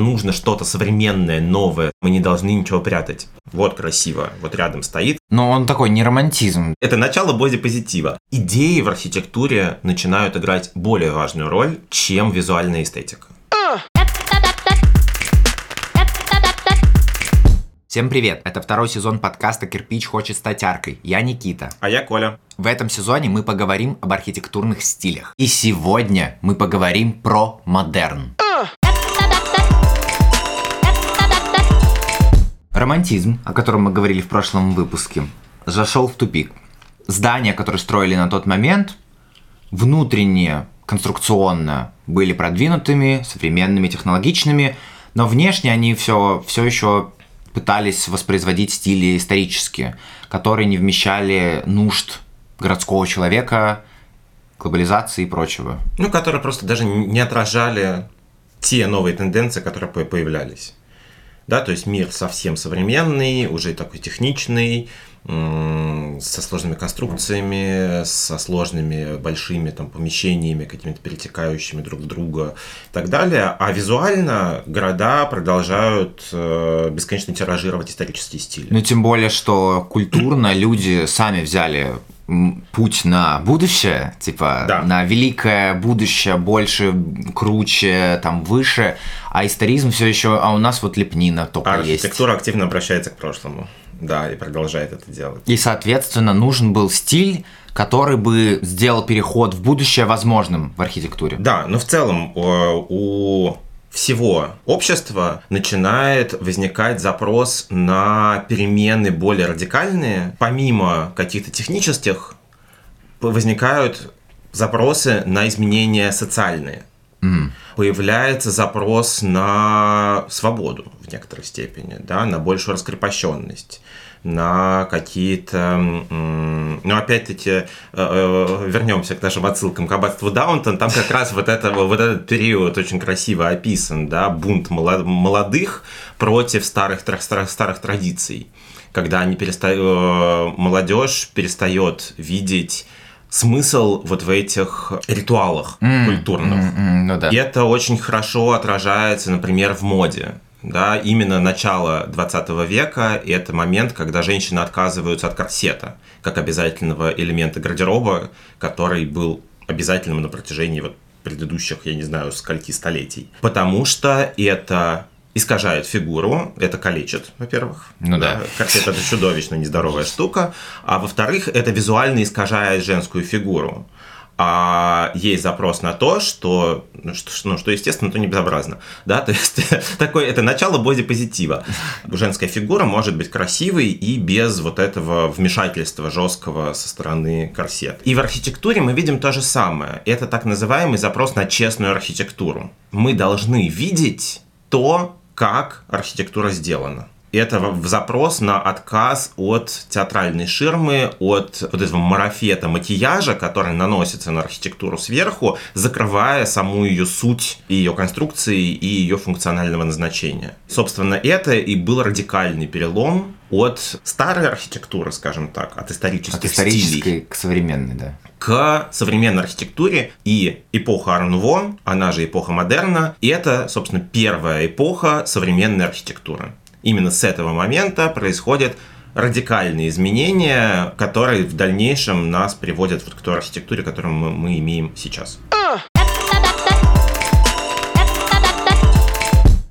нужно что-то современное, новое. Мы не должны ничего прятать. Вот красиво, вот рядом стоит. Но он такой не романтизм. Это начало бодипозитива. Идеи в архитектуре начинают играть более важную роль, чем визуальная эстетика. Всем привет! Это второй сезон подкаста «Кирпич хочет стать аркой». Я Никита. А я Коля. В этом сезоне мы поговорим об архитектурных стилях. И сегодня мы поговорим про модерн. Романтизм, о котором мы говорили в прошлом выпуске, зашел в тупик. Здания, которые строили на тот момент, внутренне, конструкционно были продвинутыми, современными, технологичными, но внешне они все, все еще пытались воспроизводить стили исторические, которые не вмещали нужд городского человека, глобализации и прочего. Ну, которые просто даже не отражали те новые тенденции, которые появлялись. Да, то есть мир совсем современный, уже такой техничный, со сложными конструкциями, со сложными большими там помещениями, какими-то перетекающими друг в друга и так далее. А визуально города продолжают э, бесконечно тиражировать исторические стили. Ну, тем более, что культурно люди сами взяли путь на будущее, типа да. на великое будущее, больше, круче, там выше, а историзм все еще, а у нас вот лепнина только а есть. Архитектура активно обращается к прошлому. Да, и продолжает это делать. И, соответственно, нужен был стиль, который бы сделал переход в будущее возможным в архитектуре. Да, но в целом у всего общества начинает возникать запрос на перемены более радикальные. Помимо каких-то технических, возникают запросы на изменения социальные. Mm. Появляется запрос на свободу в некоторой степени, да, на большую раскрепощенность на какие-то... Ну, опять-таки, э, э, вернемся к нашим отсылкам к аббатству Даунтон, там как раз вот, это, вот этот период очень красиво описан, да, бунт молодых против старых, старых, старых традиций, когда они перестают, э, молодежь перестает видеть смысл вот в этих ритуалах mm, культурных. Mm, mm, ну да. И это очень хорошо отражается, например, в моде да, именно начало 20 века, и это момент, когда женщины отказываются от корсета, как обязательного элемента гардероба, который был обязательным на протяжении вот предыдущих, я не знаю, скольки столетий. Потому что это искажает фигуру, это калечит, во-первых. Ну да. да. Корсет это чудовищно нездоровая штука. А во-вторых, это визуально искажает женскую фигуру а есть запрос на то, что, ну, что, ну, что естественно, то не безобразно. Да? То есть такое, это начало бодипозитива. Женская фигура может быть красивой и без вот этого вмешательства жесткого со стороны корсет. И в архитектуре мы видим то же самое. Это так называемый запрос на честную архитектуру. Мы должны видеть то, как архитектура сделана это в запрос на отказ от театральной ширмы, от вот этого марафета макияжа, который наносится на архитектуру сверху, закрывая саму ее суть и ее конструкции и ее функционального назначения. Собственно, это и был радикальный перелом от старой архитектуры, скажем так, от исторических от исторической стилей, к современной, да. К современной архитектуре и эпоха Арнуво, она же эпоха модерна, и это, собственно, первая эпоха современной архитектуры. Именно с этого момента происходят радикальные изменения, которые в дальнейшем нас приводят вот к той архитектуре, которую мы, мы имеем сейчас.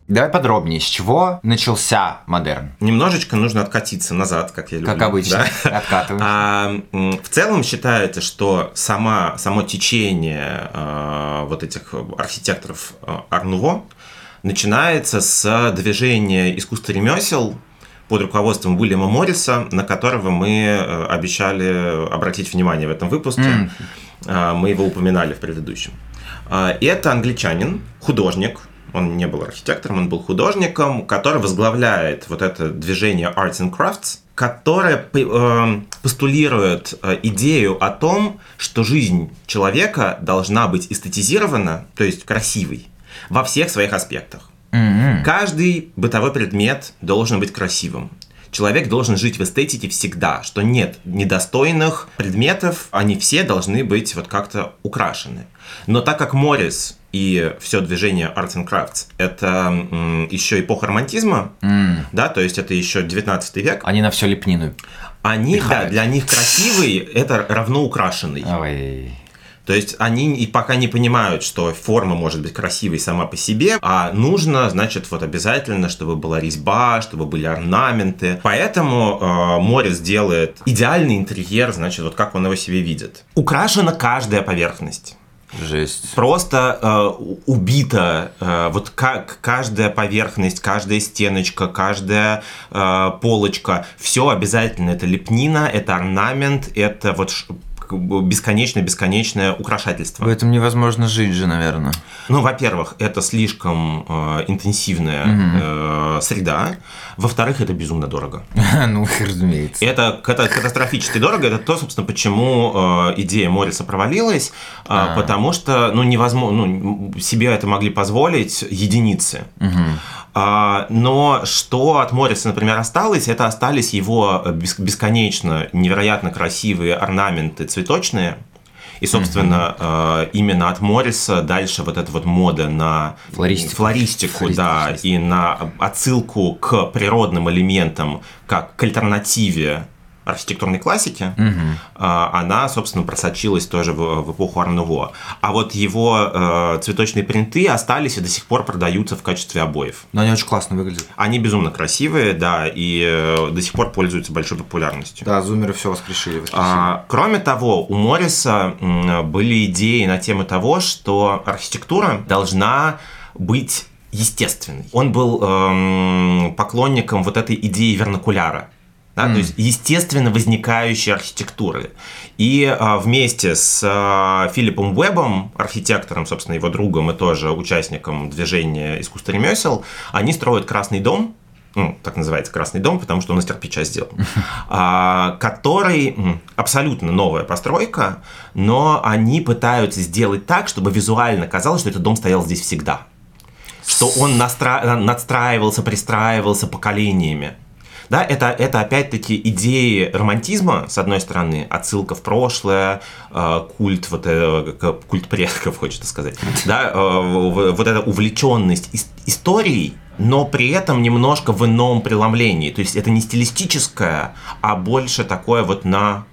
Давай подробнее, с чего начался модерн? Немножечко нужно откатиться назад, как я люблю. Как обычно, да? откатываемся. А, в целом считается, что сама, само течение а, вот этих архитекторов а, Арнуво, начинается с движения искусства ремесел под руководством Уильяма Морриса, на которого мы э, обещали обратить внимание в этом выпуске. Mm. Мы его упоминали в предыдущем. Это англичанин, художник, он не был архитектором, он был художником, который возглавляет вот это движение Arts and Crafts, которое э, постулирует идею о том, что жизнь человека должна быть эстетизирована, то есть красивой, во всех своих аспектах. Mm-hmm. Каждый бытовой предмет должен быть красивым. Человек должен жить в эстетике всегда, что нет недостойных предметов, они все должны быть вот как-то украшены. Но так как Моррис и все движение Arts and Crafts – это м, еще эпоха романтизма, да, то есть это еще 19 век. Они на все лепнину. Они, да, Пихают. для них красивый – это равно украшенный. Ой. То есть они и пока не понимают, что форма может быть красивой сама по себе, а нужно, значит, вот обязательно, чтобы была резьба, чтобы были орнаменты. Поэтому э, Морис делает идеальный интерьер, значит, вот как он его себе видит. Украшена каждая поверхность. Жесть. Просто э, убита э, вот как каждая поверхность, каждая стеночка, каждая э, полочка, все обязательно это лепнина, это орнамент, это вот как бесконечное-бесконечное украшательство. В этом невозможно жить же, наверное. Ну, во-первых, это слишком э, интенсивная э, среда. Во-вторых, это безумно дорого. ну, разумеется. Это ката- катастрофически дорого. Это то, собственно, почему э, идея Морриса провалилась. э, А. Потому что, ну, невозможно, ну, себе это могли позволить единицы. А, но что от Морриса, например, осталось, это остались его бес- бесконечно невероятно красивые орнаменты цветочные. И, собственно, э, именно от Морриса дальше вот эта вот мода на Флористику. флористику, да, и на отсылку к природным элементам, как к альтернативе архитектурной классики, а, она, собственно, просочилась тоже в, в эпоху Арнуво. А вот его э, цветочные принты остались и до сих пор продаются в качестве обоев. Но они очень классно выглядят. Они безумно красивые, да, и э, до сих пор пользуются большой популярностью. Да, зумеры все воскрешили. А, кроме того, у Морриса были идеи на тему того, что архитектура должна быть естественной. Он был эм, поклонником вот этой идеи вернакуляра. Да, То есть естественно возникающей архитектуры. И а, вместе с а, Филиппом Уэбом, архитектором, собственно, его другом и тоже участником движения искусства ремесел, они строят Красный дом, ну, так называется Красный дом, потому что он из кирпича сделан, а, который абсолютно новая постройка, но они пытаются сделать так, чтобы визуально казалось, что этот дом стоял здесь всегда. Что он настра- надстраивался, пристраивался поколениями. Да, это, это опять-таки идеи романтизма, с одной стороны, отсылка в прошлое, э, культ, вот, э, культ предков, хочется сказать, да, э, вот эта увлеченность ис- историей, но при этом немножко в ином преломлении. То есть это не стилистическое, а больше такое вот на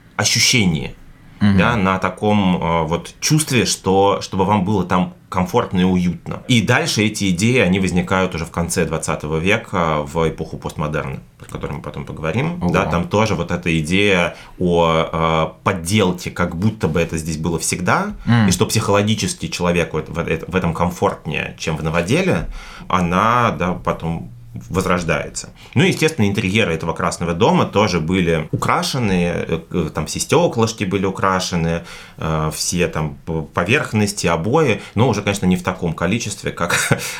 ощущении, да, на таком э, вот чувстве, что, чтобы вам было там комфортно и уютно. И дальше эти идеи, они возникают уже в конце 20 века, в эпоху постмодерна, про которую мы потом поговорим. Ого. Да, там тоже вот эта идея о э, подделке, как будто бы это здесь было всегда, и что психологически человеку в, в этом комфортнее, чем в новоделе, она, да, потом возрождается. Ну и, естественно, интерьеры этого Красного дома тоже были украшены, э, э, там все стеклышки были украшены, э, все там поверхности, обои, но уже, конечно, не в таком количестве, как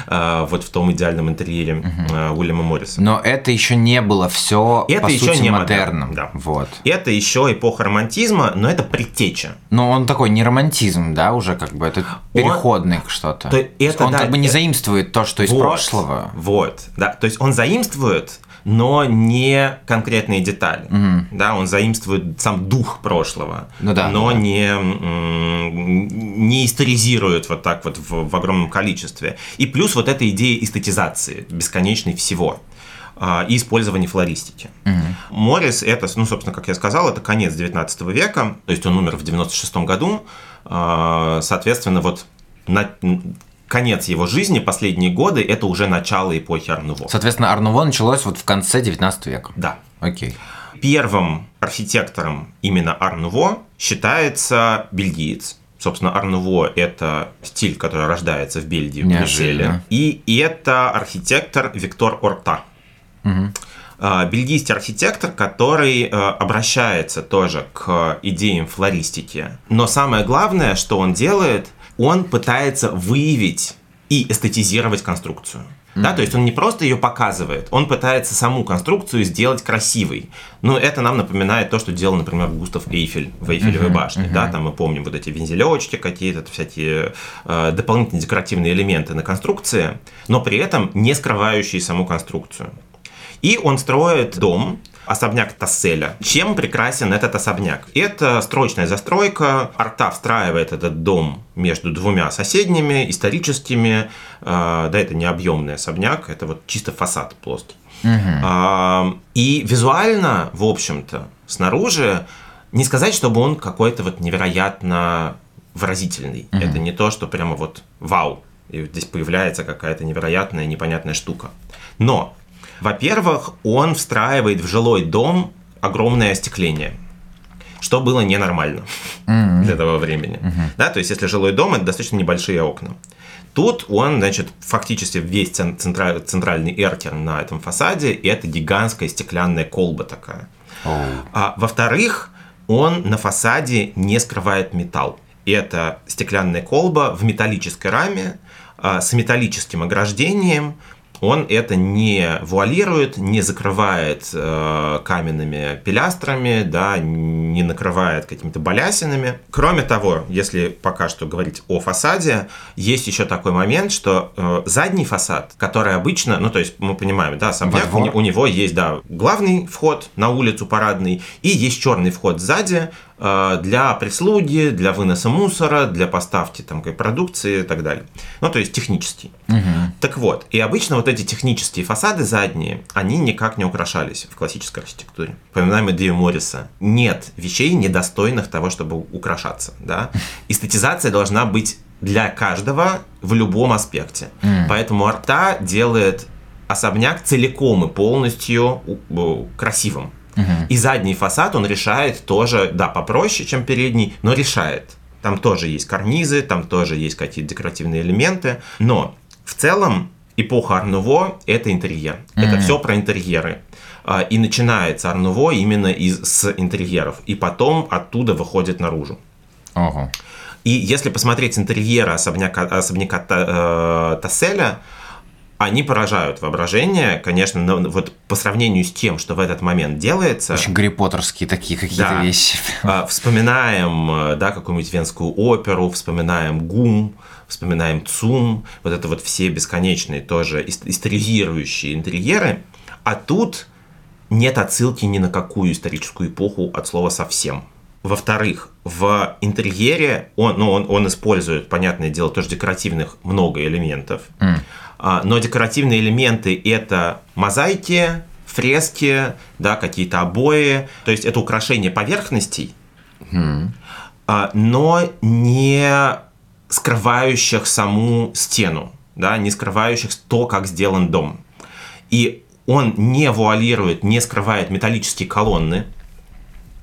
вот в том идеальном интерьере э, Уильяма Морриса. Но это еще не было все Это по еще сути не модерном. модерн, да. Вот. Это еще эпоха романтизма, но это предтеча. Но он такой не романтизм, да, уже как бы это переходный что-то. То это он да, как бы не это- заимствует то, что из Вот, прошлого. Вот, да. То есть он заимствует, но не конкретные детали. Да, он заимствует сам дух прошлого, Ну да, но ну да. не, не историзирует вот так вот в, в огромном количестве. И плюс вот эта идея эстетизации, бесконечной всего а, и использования флористики. Моррис это, ну, собственно, как я сказал, это конец 19 века, то есть он умер в 96 году, А, соответственно, вот на, конец его жизни, последние годы, это уже начало эпохи Арнуво. Соответственно, Арнуво началось вот в конце 19 века. Да. Окей. Первым архитектором именно Арнуво считается бельгиец. Собственно, Арнуво – это стиль, который рождается в Бельгии, в. Брюсселе. И это архитектор Виктор Орта. А, Бельгийский архитектор, который э, обращается тоже к идеям флористики. Но самое главное, что он делает, он пытается выявить и эстетизировать конструкцию. Да, то есть он не просто ее показывает, он пытается саму конструкцию сделать красивой. Ну, это нам напоминает то, что делал, например, Густав Эйфель в Эйфелевой башне. Да, там мы помним вот эти вензелечки какие-то, всякие э, дополнительные декоративные элементы на конструкции, но при этом не скрывающие саму конструкцию. И он строит дом, особняк Тасселя. Чем прекрасен этот особняк? Это строчная застройка. Арта встраивает этот дом между двумя соседними, историческими. Э, да, это не объемный особняк, это вот чисто фасад плоский. Угу. И визуально, в общем-то, снаружи, не сказать, чтобы он какой-то вот невероятно выразительный. Угу. Это не то, что прямо вот вау, и здесь появляется какая-то невероятная, непонятная штука. Но, во-первых, он встраивает в жилой дом огромное остекление, что было ненормально mm-hmm. для того времени. Mm-hmm. Да, то есть, если жилой дом, это достаточно небольшие окна. Тут он, значит, фактически весь центра- центральный эркер на этом фасаде, и это гигантская стеклянная колба такая. Oh. А, во-вторых, он на фасаде не скрывает металл. Это стеклянная колба в металлической раме а, с металлическим ограждением, он это не вуалирует, не закрывает э, каменными пилястрами, да, не накрывает какими-то балясинами. Кроме того, если пока что говорить о фасаде, есть еще такой момент, что э, задний фасад, который обычно, ну то есть мы понимаем, да, сам у, у него есть, да, главный вход на улицу парадный и есть черный вход сзади, для прислуги, для выноса мусора, для поставки там, продукции и так далее. Ну, то есть технический. Угу. Так вот, и обычно вот эти технические фасады задние, они никак не украшались в классической архитектуре. Поминаем Дэви Морриса. Нет вещей, недостойных того, чтобы украшаться. Да? Эстетизация должна быть для каждого в любом аспекте. Mm. Поэтому Арта делает особняк целиком и полностью красивым. Угу. И задний фасад он решает тоже, да, попроще, чем передний, но решает. Там тоже есть карнизы, там тоже есть какие-то декоративные элементы, но в целом эпоха Арнуво – это интерьер. Mm-hmm. Это все про интерьеры. А, и начинается Арнуво именно из, с интерьеров, и потом оттуда выходит наружу. Uh-huh. И если посмотреть интерьеры особняка, особняка э, Тасселя, они поражают воображение, конечно, но вот по сравнению с тем, что в этот момент делается... Очень Гарри Поттерские такие какие-то да, вещи. А, вспоминаем, э, да, какую-нибудь венскую оперу, вспоминаем ГУМ, вспоминаем ЦУМ, вот это вот все бесконечные тоже историизирующие интерьеры, а тут нет отсылки ни на какую историческую эпоху от слова совсем. Во-вторых, в интерьере он, ну, он, он использует, понятное дело, тоже декоративных много элементов. Mm но декоративные элементы это мозаики, фрески, да, какие-то обои, то есть это украшение поверхностей, mm. но не скрывающих саму стену, да, не скрывающих то, как сделан дом. И он не вуалирует, не скрывает металлические колонны,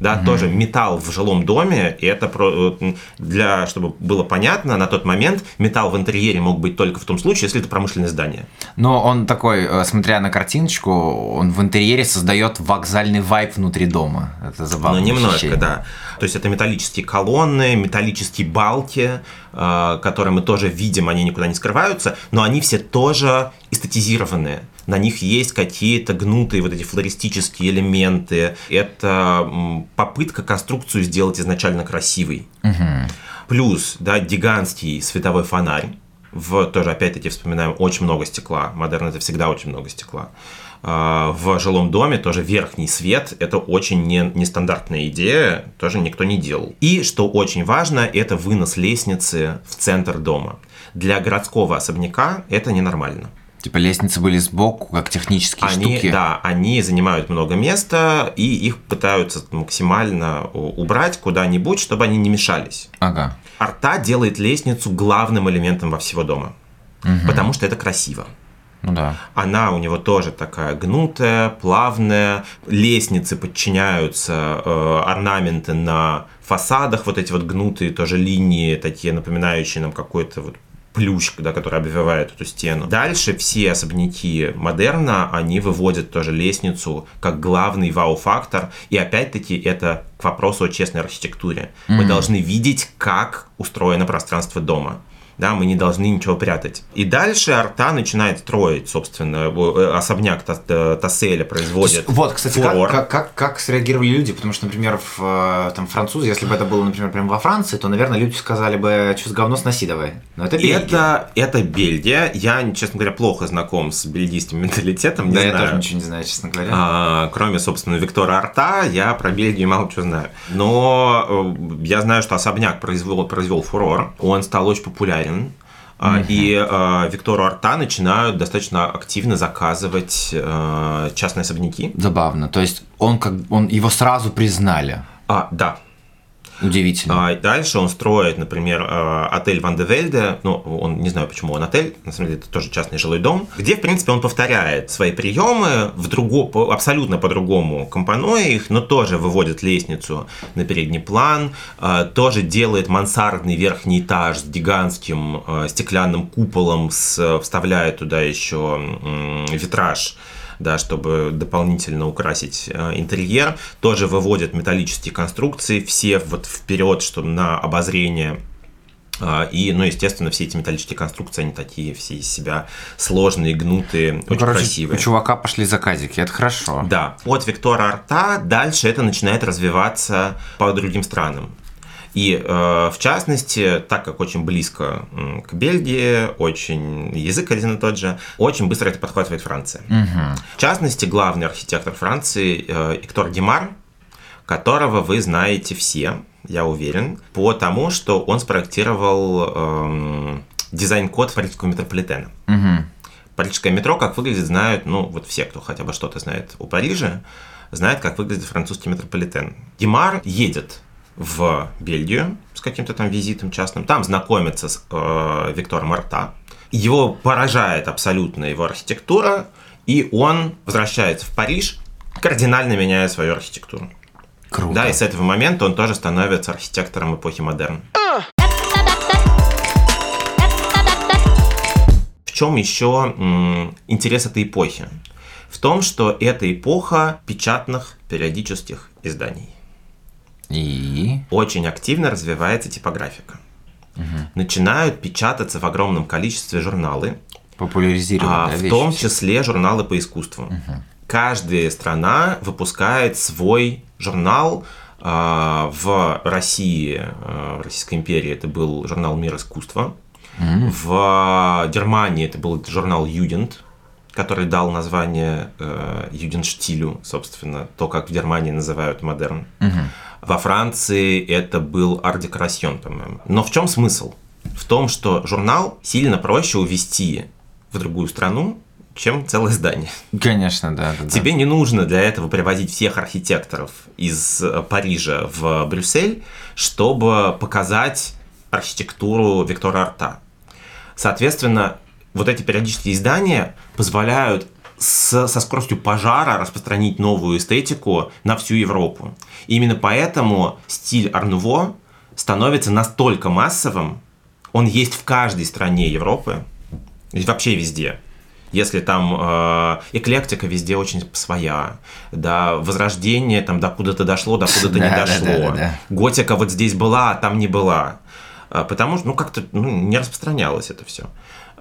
да, угу. тоже металл в жилом доме, и это про, для, чтобы было понятно, на тот момент металл в интерьере мог быть только в том случае, если это промышленное здание. Но он такой, э, смотря на картиночку, он в интерьере создает вокзальный вайп внутри дома. Это забавно. Ну, немножко, ощущение. да. То есть это металлические колонны, металлические балки, э, которые мы тоже видим, они никуда не скрываются, но они все тоже эстетизированные на них есть какие-то гнутые вот эти флористические элементы. Это попытка конструкцию сделать изначально красивой. Угу. Плюс, да, гигантский световой фонарь. В, тоже, опять-таки, вспоминаем, очень много стекла. Модерн это всегда очень много стекла. А, в жилом доме тоже верхний свет – это очень не, нестандартная идея, тоже никто не делал. И, что очень важно, это вынос лестницы в центр дома. Для городского особняка это ненормально. Типа лестницы были сбоку, как технические они, штуки. Да, они занимают много места, и их пытаются максимально убрать куда-нибудь, чтобы они не мешались. Ага. Арта делает лестницу главным элементом во всего дома, угу. потому что это красиво. Ну да. Она у него тоже такая гнутая, плавная. Лестницы подчиняются э, орнаменты на фасадах, вот эти вот гнутые тоже линии, такие напоминающие нам какой-то вот плющ, да, который обвивает эту стену. Дальше все особняки модерна, они выводят тоже лестницу как главный вау-фактор. И опять-таки это к вопросу о честной архитектуре. Mm-hmm. Мы должны видеть, как устроено пространство дома. Да, мы не должны ничего прятать. И дальше Арта начинает строить, собственно, э, особняк Тасселя производит есть, Вот, кстати, фурор. Как, как, как, среагировали люди? Потому что, например, в, э, там, французы, если бы это было, например, прямо во Франции, то, наверное, люди сказали бы, что с говно сноси давай. Но это Бельгия. Это, это Бельгия. Я, честно говоря, плохо знаком с бельгийским менталитетом. Не да, знаю. я тоже ничего не знаю, честно говоря. А, кроме, собственно, Виктора Арта, я про Бельгию мало чего знаю. Но э, я знаю, что особняк произвел, произвел фурор. Он стал очень популярен. Uh-huh. И э, Виктору Арта начинают достаточно активно заказывать э, частные особняки. Забавно. То есть он как он его сразу признали. А, да. Удивительно. А дальше он строит, например, э, отель Ван де Вельде. Ну, он не знаю, почему он отель. На самом деле, это тоже частный жилой дом, где, в принципе, он повторяет свои приемы в друго, абсолютно по-другому, компонуя их, но тоже выводит лестницу на передний план, э, тоже делает мансардный верхний этаж с гигантским э, стеклянным куполом, с, вставляет туда еще витраж да, чтобы дополнительно украсить э, интерьер. Тоже выводят металлические конструкции, все вот вперед, чтобы на обозрение а, и, ну, естественно, все эти металлические конструкции, они такие все из себя сложные, гнутые, ну, очень короче, красивые. У чувака пошли заказики, это хорошо. Да. От Виктора Арта дальше это начинает развиваться по другим странам. И э, в частности, так как очень близко к Бельгии, очень язык один и тот же, очень быстро это подхватывает Франция. Угу. В частности, главный архитектор Франции Эктор Гимар, которого вы знаете все, я уверен, по тому, что он спроектировал э, дизайн-код парижского метрополитена. Угу. Парижское метро, как выглядит, знают, ну, вот все, кто хотя бы что-то знает о Париже, знают, как выглядит французский метрополитен. Гимар едет в Бельгию с каким-то там визитом частным. Там знакомится с э, Виктором Орта. Его поражает абсолютно его архитектура, и он возвращается в Париж, кардинально меняя свою архитектуру. Круто. Да, и с этого момента он тоже становится архитектором эпохи модерн. В чем еще м, интерес этой эпохи? В том, что это эпоха печатных периодических изданий. И? Очень активно развивается типографика. Угу. Начинают печататься в огромном количестве журналы. Популяризировать, а, да, В том числе журналы по искусству. Угу. Каждая страна выпускает свой журнал. А, в России, а, в Российской империи это был журнал «Мир искусства». Mm. В Германии это был журнал «Юдент», который дал название э, Юденштилю, собственно, то, как в Германии называют модерн. Угу. Во Франции это был Ардекрасьон, по-моему. Но в чем смысл? В том, что журнал сильно проще увести в другую страну, чем целое здание. Конечно, да. да Тебе да. не нужно для этого привозить всех архитекторов из э, Парижа в Брюссель, чтобы показать архитектуру Виктора Арта. Соответственно, вот эти периодические издания позволяют с, со скоростью пожара распространить новую эстетику на всю Европу. И именно поэтому стиль Арнуво становится настолько массовым, он есть в каждой стране Европы, вообще везде. Если там э, эклектика везде очень своя, да, возрождение там до куда-то дошло, до куда-то не дошло. Готика вот здесь была, а там не была. А, потому что, ну, как-то ну, не распространялось это все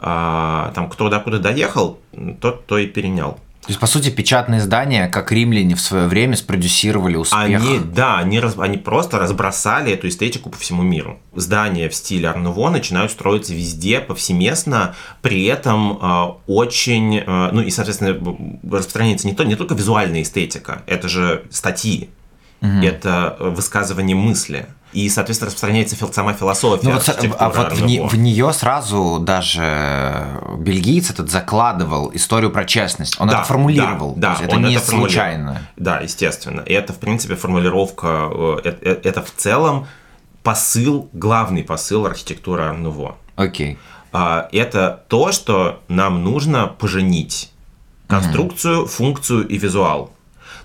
там кто докуда доехал, тот то и перенял. То есть, по сути, печатные издания, как римляне в свое время спродюсировали успех. Они, да, они, раз, они просто разбросали эту эстетику по всему миру. Здания в стиле Арнуво начинают строиться везде, повсеместно, при этом э, очень, э, ну и, соответственно, распространяется не, то, не только визуальная эстетика, это же статьи, угу. это высказывание мысли и, соответственно, распространяется сама философия. Ну, вот, а вот в, не, в нее сразу даже бельгиец этот закладывал историю про честность. Он да, это формулировал. Да, да это не это случайно. Да, естественно. И это, в принципе, формулировка, это, э, это в целом посыл, главный посыл архитектуры Нуво. Окей. Okay. Это то, что нам нужно поженить конструкцию, mm-hmm. функцию и визуал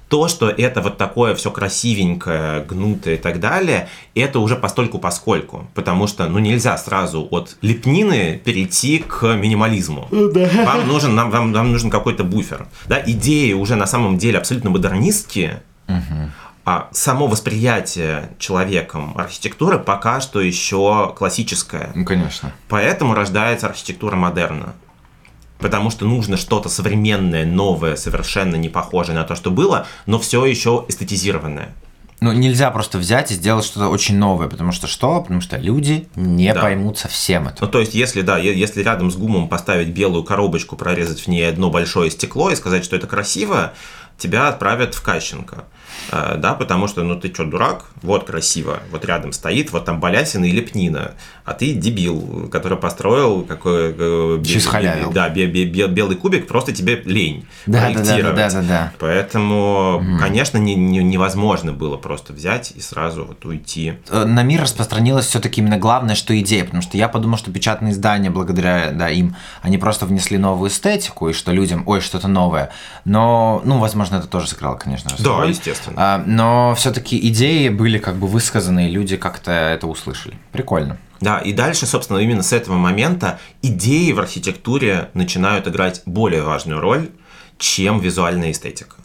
то, что это вот такое все красивенькое, гнутое и так далее, это уже постольку поскольку. Потому что, ну, нельзя сразу от лепнины перейти к минимализму. Да. Вам нужен, нам, вам, вам нужен какой-то буфер. Да, идеи уже на самом деле абсолютно модернистские, угу. А само восприятие человеком архитектуры пока что еще классическое. Ну, конечно. Поэтому рождается архитектура модерна. Потому что нужно что-то современное, новое, совершенно не похожее на то, что было, но все еще эстетизированное. Ну, нельзя просто взять и сделать что-то очень новое, потому что что? Потому что люди не Да. поймут совсем это. Ну, то есть, если, да, если рядом с гумом поставить белую коробочку, прорезать в ней одно большое стекло и сказать, что это красиво, тебя отправят в Кащенко. Э, Да, потому что, ну ты что, дурак? Вот красиво. Вот рядом стоит, вот там Балясина и Лепнина. А ты дебил, который построил какой... э, бе- Чё схалявил. Да, бе- бе- бе- белый кубик, просто тебе лень Да, да, да, проектировать. да, да, да. Поэтому, конечно, не- не- невозможно было просто взять и сразу вот уйти. Э, на мир распространилось все-таки именно главное, что идея, потому что я подумал, что печатные издания, благодаря да, им, они просто внесли новую эстетику, и что людям, ой, что-то новое. Но, ну, возможно, это тоже сыграло, конечно, Да, роль. естественно. А, но все-таки идеи были как бы высказаны, и люди как-то это услышали. Прикольно. Да, и дальше, собственно, именно с этого момента идеи в архитектуре начинают играть более важную роль, чем визуальная эстетика.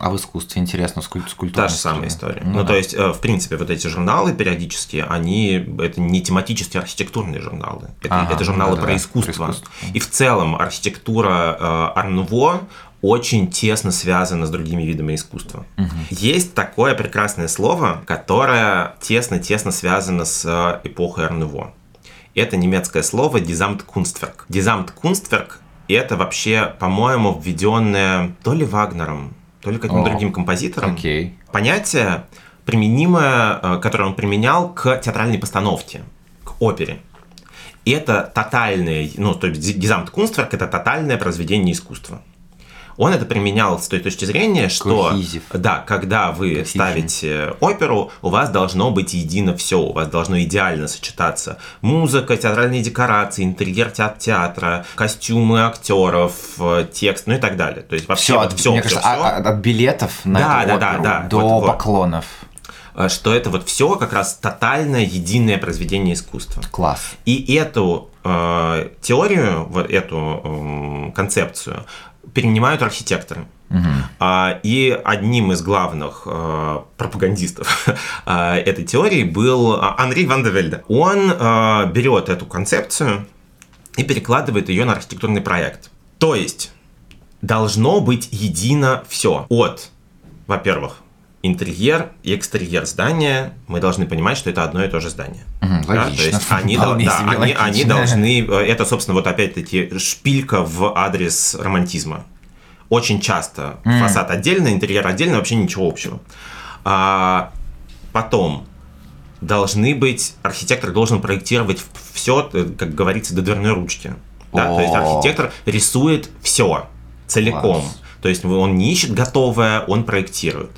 А в искусстве интересно, скуль- скульптура. Та же самая история. Ну Ну, да. то есть, э, в принципе, вот эти журналы периодически, они это не тематические архитектурные журналы. Это, Ага, это журналы да-да-да, про про искусство. искусство. И в целом архитектура э, Арнуво очень тесно связана с другими видами искусства. Есть такое прекрасное слово, которое тесно-тесно связано с э, эпохой Арнуво. Это немецкое слово «дизамткунстверк». «Дизамткунстверк» — это вообще, по-моему, введенное то ли Вагнером, то ли каким-то другим композитором. Окей. Понятие, применимое, э, которое он применял к театральной постановке, к опере. И это тотальное, ну, то есть Гизамткунстверк — это тотальное произведение искусства. Он это применял с той точки зрения, что Cohesive. да, когда вы Cohesion. ставите оперу, у вас должно быть едино все, у вас должно идеально сочетаться музыка, театральные декорации, интерьер те- театра, костюмы актеров, э, текст, ну и так далее. То есть вообще Все, вот от, все, мне кажется, а- от, от билетов на Да, эту да, да, оперу да, до вот, вот. поклонов. Э, что это вот все как раз тотальное единое произведение искусства. Класс. И эту э, теорию, вот эту м, концепцию перенимают архитекторы. А, И одним из главных э, пропагандистов э, этой теории был а, Анри Ван де Вельде. Он э, берет эту концепцию и перекладывает ее на архитектурный проект. То есть должно быть едино все. От, во-первых, интерьер и экстерьер здания. Мы должны понимать, что это одно и то же здание. Мгм, Да, логично. то есть они, да, должны... э, Это, собственно, вот опять-таки шпилька в адрес романтизма. Очень часто фасад отдельно, интерьер отдельно, вообще ничего общего. А, потом должны быть... Архитектор должен проектировать все, как говорится, до дверной ручки. Да, то есть О. архитектор рисует все целиком. Класс. То есть он не ищет готовое, он проектирует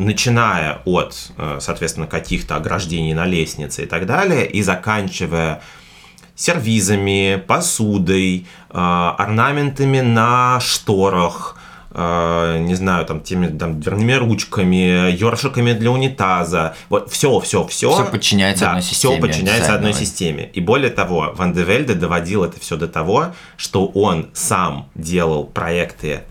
начиная от, э, соответственно, каких-то ограждений на лестнице и так далее, и заканчивая сервизами, посудой, э, орнаментами на шторах, э, не знаю, там, теми там, дверными ручками, ёршиками для унитаза. Вот все, все, все. Всё подчиняется одной системе, Все подчиняется одной системе. И более того, Ван де Вельде доводил это все до того, что он сам делал проекты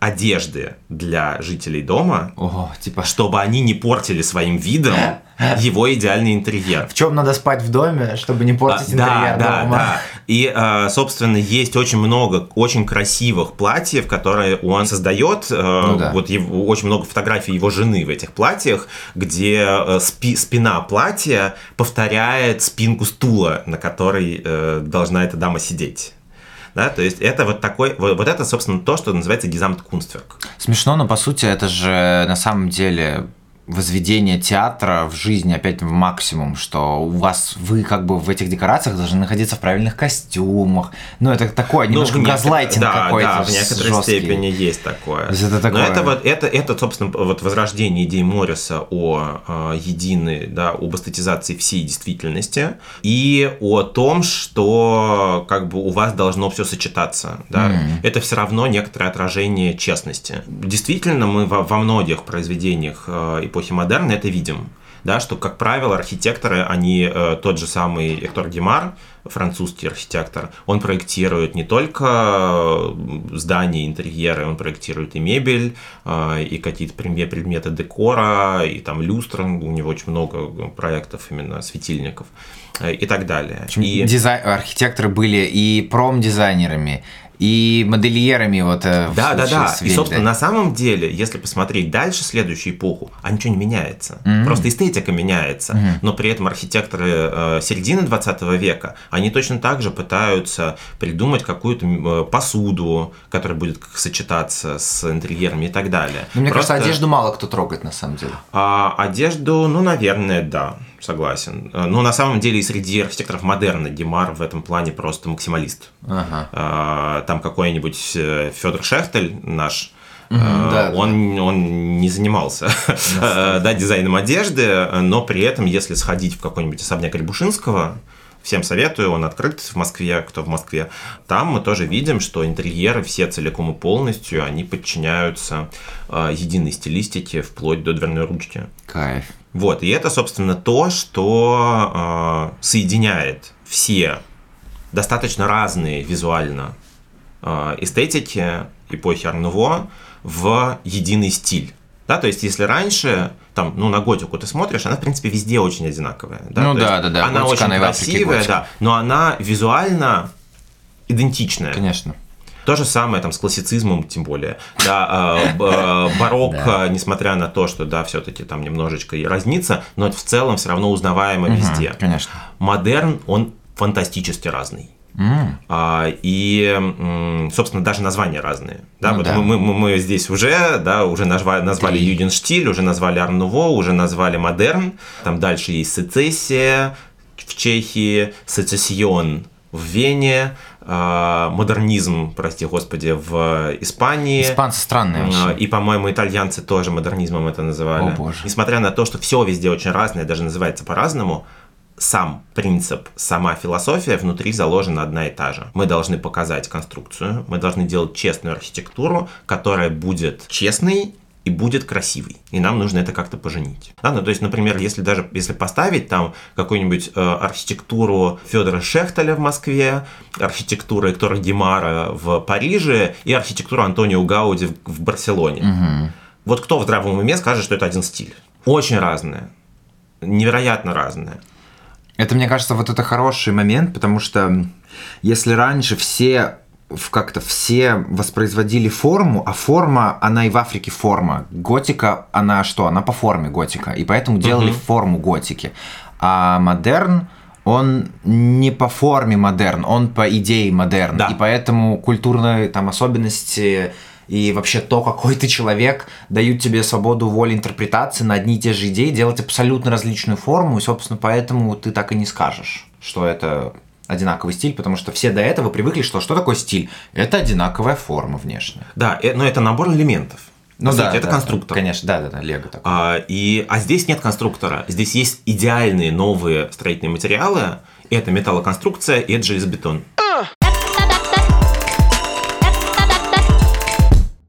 одежды для жителей дома, О, типа, чтобы они не портили своим видом его идеальный интерьер. в чем надо спать в доме, чтобы не портить А, да, интерьер да, дома? да. И, э, собственно, есть очень много очень красивых платьев, которые он создает. Э, Ну да. Вот его- очень много фотографий его жены в этих платьях, где э, спи- спина платья повторяет спинку стула, на которой должна эта дама сидеть. Да, то есть это вот такой, вот, вот это, собственно, то, что называется Гизамткунстверк. Смешно, но по сути это же на самом деле возведение театра в жизни опять в максимум, что у вас вы как бы в этих декорациях должны находиться в правильных костюмах. Ну это такое немножко Ну, в некотор- газлайтинг да, какой-то. Да, в некоторой жесткий. степени есть такое. То есть это Но такое- это вот это, это, собственно, вот возрождение идеи Морриса о э, единой, да, об эстетизации всей действительности и о том, что как бы у вас должно все сочетаться. Да? Мгм. Это все равно некоторое отражение честности. Действительно, мы во, во многих произведениях э, эпохи модерна это видим. да, что, как правило, архитекторы, они э, тот же самый Эктор Гемар, французский архитектор, он проектирует не только здания, интерьеры, он проектирует и мебель, э, и какие-то предметы декора, и там люстры, у него очень много проектов именно светильников э, и так далее. И... Дизай... Архитекторы были и промдизайнерами, и модельерами вот э, да, да, да. И, собственно, на самом деле, если посмотреть дальше следующую эпоху, а ничего не меняется. Mm-hmm. Просто эстетика меняется. Mm-hmm. Но при этом архитекторы э, середины 20 века, они точно так же пытаются придумать какую-то э, посуду, которая будет сочетаться с интерьерами и так далее. Но мне Просто... кажется, одежду мало кто трогает на самом деле. А, одежду, ну, наверное, да согласен. Э, но на самом деле и среди архитекторов модерна Димар в этом плане просто максималист. Ага. А, там какой-нибудь э, Федор Шехтель наш, Угу, да, он, да. он не занимался да, дизайном одежды, но при этом, если сходить в какой-нибудь особняк Рябушинского, всем советую, он открыт в Москве, кто в Москве, там мы тоже видим, что интерьеры все целиком и полностью, они подчиняются э, единой стилистике вплоть до дверной ручки. Кайф. Вот, и это, собственно, то, что э, соединяет все достаточно разные визуально э, эстетики эпохи Арнуво в единый стиль. Да, то есть, если раньше, там, ну, на готику ты смотришь, она, в принципе, везде очень одинаковая. Да? Ну, то да, да, да. Она Готика, очень красивая, да, но она визуально идентичная. Конечно. То же самое там с классицизмом, тем более. Да, э, э, барокко, несмотря на то, что, да, все-таки там немножечко и разнится, но в целом все равно узнаваемо везде. Конечно. Модерн, он фантастически разный. Мм. А, и, собственно, даже названия разные. Да, ну, вот да. Мы, мы, мы здесь уже, да, уже назвали, назвали Югендштиль, уже назвали Ар-нуво, уже назвали Модерн. Там дальше есть Сецессия в Чехии, Сецессион в Вене, а, модернизм, прости господи, в Испании. Испанцы странные вообще. И, по-моему, итальянцы тоже модернизмом это называли. О, боже. Несмотря на то, что все везде очень разное, даже называется по-разному, сам принцип, сама философия внутри заложена одна и та же. Мы должны показать конструкцию, мы должны делать честную архитектуру, которая будет честной и будет красивый. И нам нужно это как-то поженить. Да, ну, то есть, например, если даже если поставить там какую-нибудь э, архитектуру Федора Шехтеля в Москве, архитектуру Эктора Гемара в Париже и архитектуру Антонио Гауди в, в Барселоне. Угу. Вот кто в здравом уме скажет, что это один стиль? Очень разные. Невероятно разные. Это, мне кажется, вот это хороший момент, потому что если раньше все как-то все воспроизводили форму, а форма, она и в Африке форма. Готика, она что? Она по форме готика, и поэтому делали угу. форму готики. А модерн, он не по форме модерн, он по идее модерн. Да. И поэтому культурные там особенности и вообще то, какой ты человек, дают тебе свободу воли интерпретации на одни и те же идеи, делать абсолютно различную форму, и, собственно, поэтому ты так и не скажешь, что это одинаковый стиль, потому что все до этого привыкли, что что такое стиль? Это одинаковая форма внешняя. Да, э, но это набор элементов. Ну да, это да, конструктор. Конечно, да, да, да, Лего такой. А, и, а здесь нет конструктора. Здесь есть идеальные новые строительные материалы. Это металлоконструкция и это железобетон.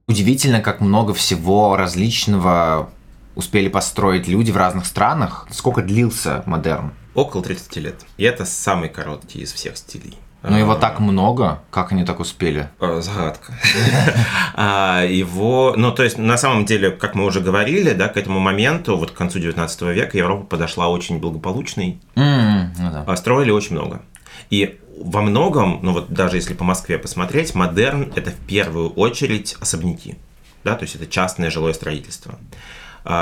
Удивительно, как много всего различного успели построить люди в разных странах. Сколько длился модерн? Около 30 лет. И это самый короткий из всех стилей. Но его а, так много, как они так успели? А, загадка. А, его, ну то есть на самом деле, как мы уже говорили, да, к этому моменту, вот к концу 19 века Европа подошла очень благополучной, ну строили очень много. И во многом, ну вот даже если по Москве посмотреть, модерн это в первую очередь особняки, да, то есть это частное жилое строительство.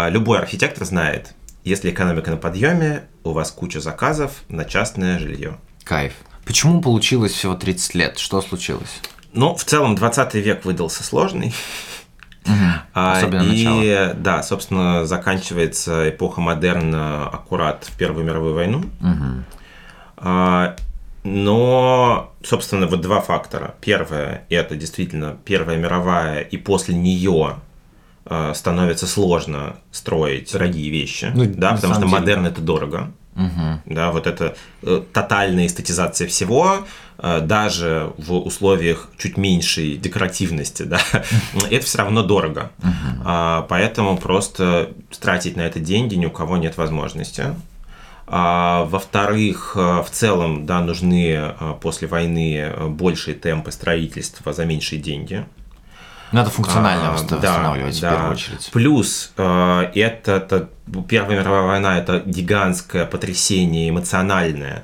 Любой архитектор знает, если экономика на подъеме, у вас куча заказов на частное жилье. Кайф. Почему получилось всего 30 лет? Что случилось? Ну, в целом, 20 век выдался сложный. Угу. Особенно и, начало. да, собственно, заканчивается эпоха модерна аккурат в Первую мировую войну. Угу. Но, собственно, вот два фактора. Первое – это действительно Первая мировая, и после нее становится сложно строить дорогие вещи, ну, да, потому что деле. модерн это дорого. Угу. Да, вот это э, тотальная эстетизация всего, э, даже в условиях чуть меньшей декоративности, да, это все равно дорого. Угу. Поэтому просто тратить на это деньги ни у кого нет возможности. А, во-вторых, э, в целом, да, нужны после войны большие темпы строительства за меньшие деньги. Надо функционально а, восстанавливать да, в первую очередь. Плюс э, это, это Первая мировая война это гигантское потрясение эмоциональное,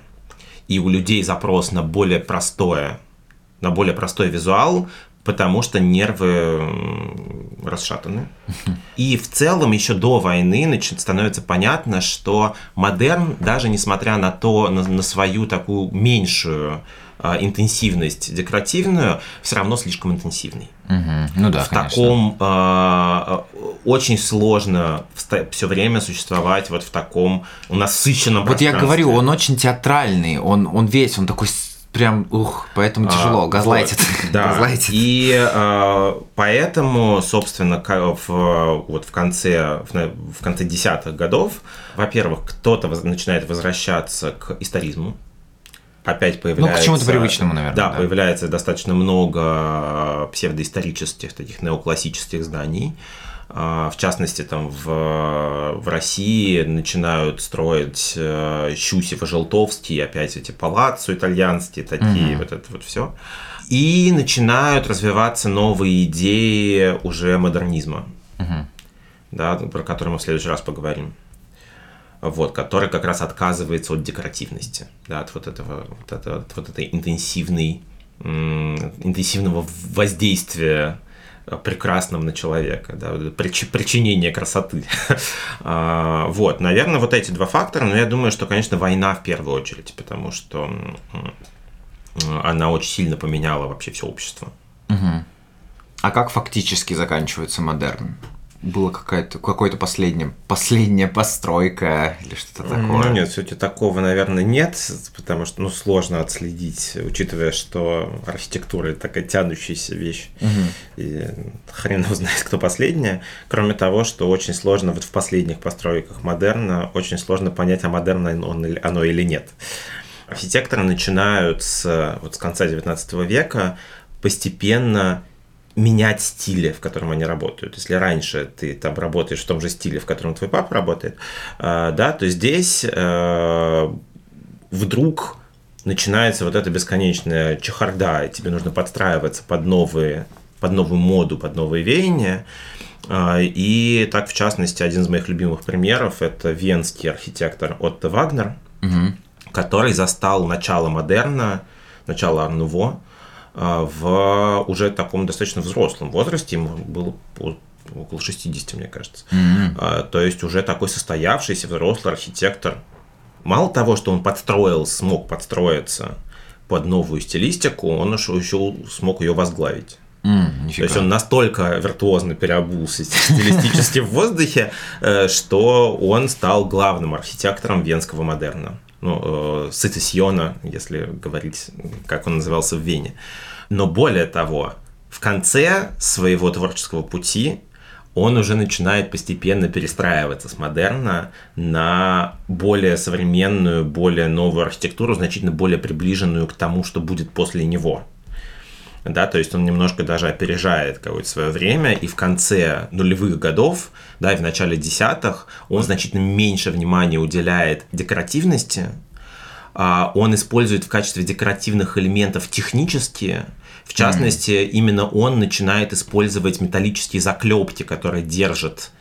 и у людей запрос на более простое, на более простой визуал, потому что нервы расшатаны. И в целом еще до войны значит, становится понятно, что модерн, даже несмотря на то, на, на свою такую меньшую интенсивность декоративную, все равно слишком интенсивный. Угу. Ну да, в конечно. таком э, очень сложно все время существовать вот в таком насыщенном Вот я говорю, он очень театральный, он, он весь, он такой прям, ух, поэтому а, тяжело, а, газлайтит. Вот, да, газлайтит. и э, поэтому, собственно, в, вот в конце, в, в конце десятых годов, во-первых, кто-то начинает возвращаться к историзму, опять появляется... Ну, к чему-то привычному, наверное. Да, да, появляется достаточно много псевдоисторических, таких неоклассических зданий. А, в частности, там в, в России начинают строить э, Щусев и Желтовский, опять эти палаццо итальянские такие, угу. вот это вот все. И начинают развиваться новые идеи уже модернизма, угу. да, про который мы в следующий раз поговорим вот, который как раз отказывается от декоративности, да, от вот этого, вот, это, от вот этой интенсивной, интенсивного воздействия э, прекрасным на человека, да, прич, причинение красоты. А, вот, наверное, вот эти два фактора, но я думаю, что, конечно, война в первую очередь, потому что она очень сильно поменяла вообще все общество. Угу. А как фактически заканчивается модерн? Была какая-то какой-то последняя последняя постройка или что-то такое. Ну нет, все-таки такого, наверное, нет, потому что ну сложно отследить, учитывая, что архитектура это такая тянущаяся вещь, угу. и хрен узнает, кто последняя. Кроме того, что очень сложно вот в последних постройках модерна очень сложно понять, а модерна он, оно или нет. Архитекторы начинают с вот с конца 19 века постепенно менять стили, в котором они работают. Если раньше ты там работаешь в том же стиле, в котором твой папа работает, э, да, то здесь э, вдруг начинается вот эта бесконечная чехарда, и тебе нужно подстраиваться под новые, под новую моду, под новые веяния. Э, и так, в частности, один из моих любимых примеров – это венский архитектор Отто Вагнер, угу. который застал начало модерна, начало Арнуво, в уже таком достаточно взрослом возрасте, ему было около 60, мне кажется. Mm-hmm. То есть уже такой состоявшийся взрослый архитектор. Мало того, что он подстроил, смог подстроиться под новую стилистику, он еще, еще смог ее возглавить. Mm, То есть он настолько виртуозно переобулся стилистически в воздухе, э, что он стал главным архитектором венского модерна ну, э, Сецессиона, если говорить, как он назывался в Вене. Но более того, в конце своего творческого пути он уже начинает постепенно перестраиваться с модерна на более современную, более новую архитектуру, значительно более приближенную к тому, что будет после него да, то есть он немножко даже опережает какое-то свое время, и в конце нулевых годов, да, и в начале десятых он значительно меньше внимания уделяет декоративности, а он использует в качестве декоративных элементов технические, в частности, mm. именно он начинает использовать металлические заклепки, которые держат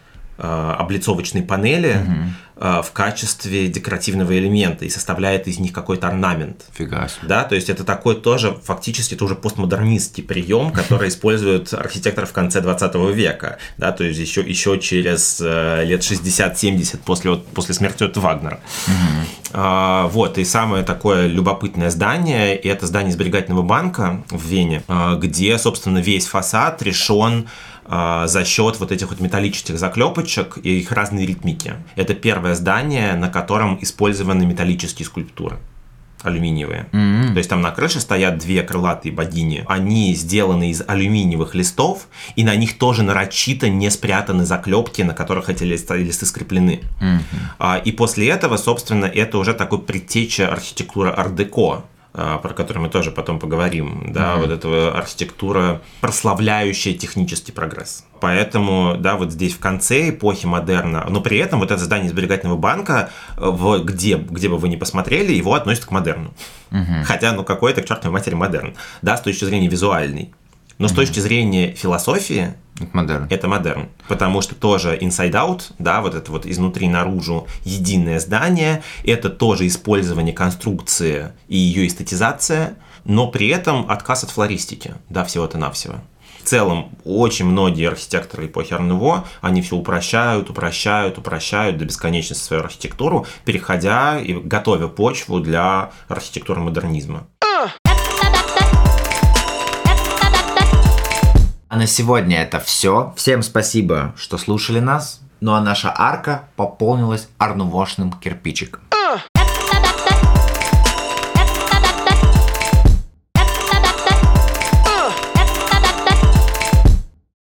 облицовочной панели угу. в качестве декоративного элемента и составляет из них какой-то орнамент. Фига себе. Да, то есть это такой тоже, фактически, это уже постмодернистский прием, который используют архитекторы в конце 20 века. Да, то есть еще, еще через э, лет 60-70 после, после смерти от Вагнера. Угу. Вот, и самое такое любопытное здание, это здание сберегательного банка в Вене, где, собственно, весь фасад решен а, за счет вот этих вот металлических заклепочек и их разной ритмики. Это первое здание, на котором использованы металлические скульптуры. алюминиевые. Mm-hmm. То есть там на крыше стоят две крылатые богини. Они сделаны из алюминиевых листов, и на них тоже нарочито не спрятаны заклепки, на которых эти листы, листы скреплены. Mm-hmm. И после этого, собственно, это уже такой предтеча архитектуры ар-деко а, про который мы тоже потом поговорим, да, mm-hmm. вот эта архитектура, прославляющая технический прогресс. Поэтому, да, вот здесь в конце эпохи модерна, но при этом вот это здание сберегательного банка, в, где, где бы вы ни посмотрели, его относят к модерну. Mm-hmm. Хотя, ну, какой это к чертовой матери модерн, да, с точки зрения визуальной. Но mm-hmm. с точки зрения философии, это модерн. Это модерн. Потому что тоже inside out, да, вот это вот изнутри наружу единое здание, это тоже использование конструкции и ее эстетизация, но при этом отказ от флористики, да, всего-то навсего. В целом, очень многие архитекторы эпохи Арнево, они все упрощают, упрощают, упрощают до бесконечности свою архитектуру, переходя и готовя почву для архитектуры модернизма. А на сегодня это все. Всем спасибо, что слушали нас. Ну а наша арка пополнилась арнувошным кирпичиком.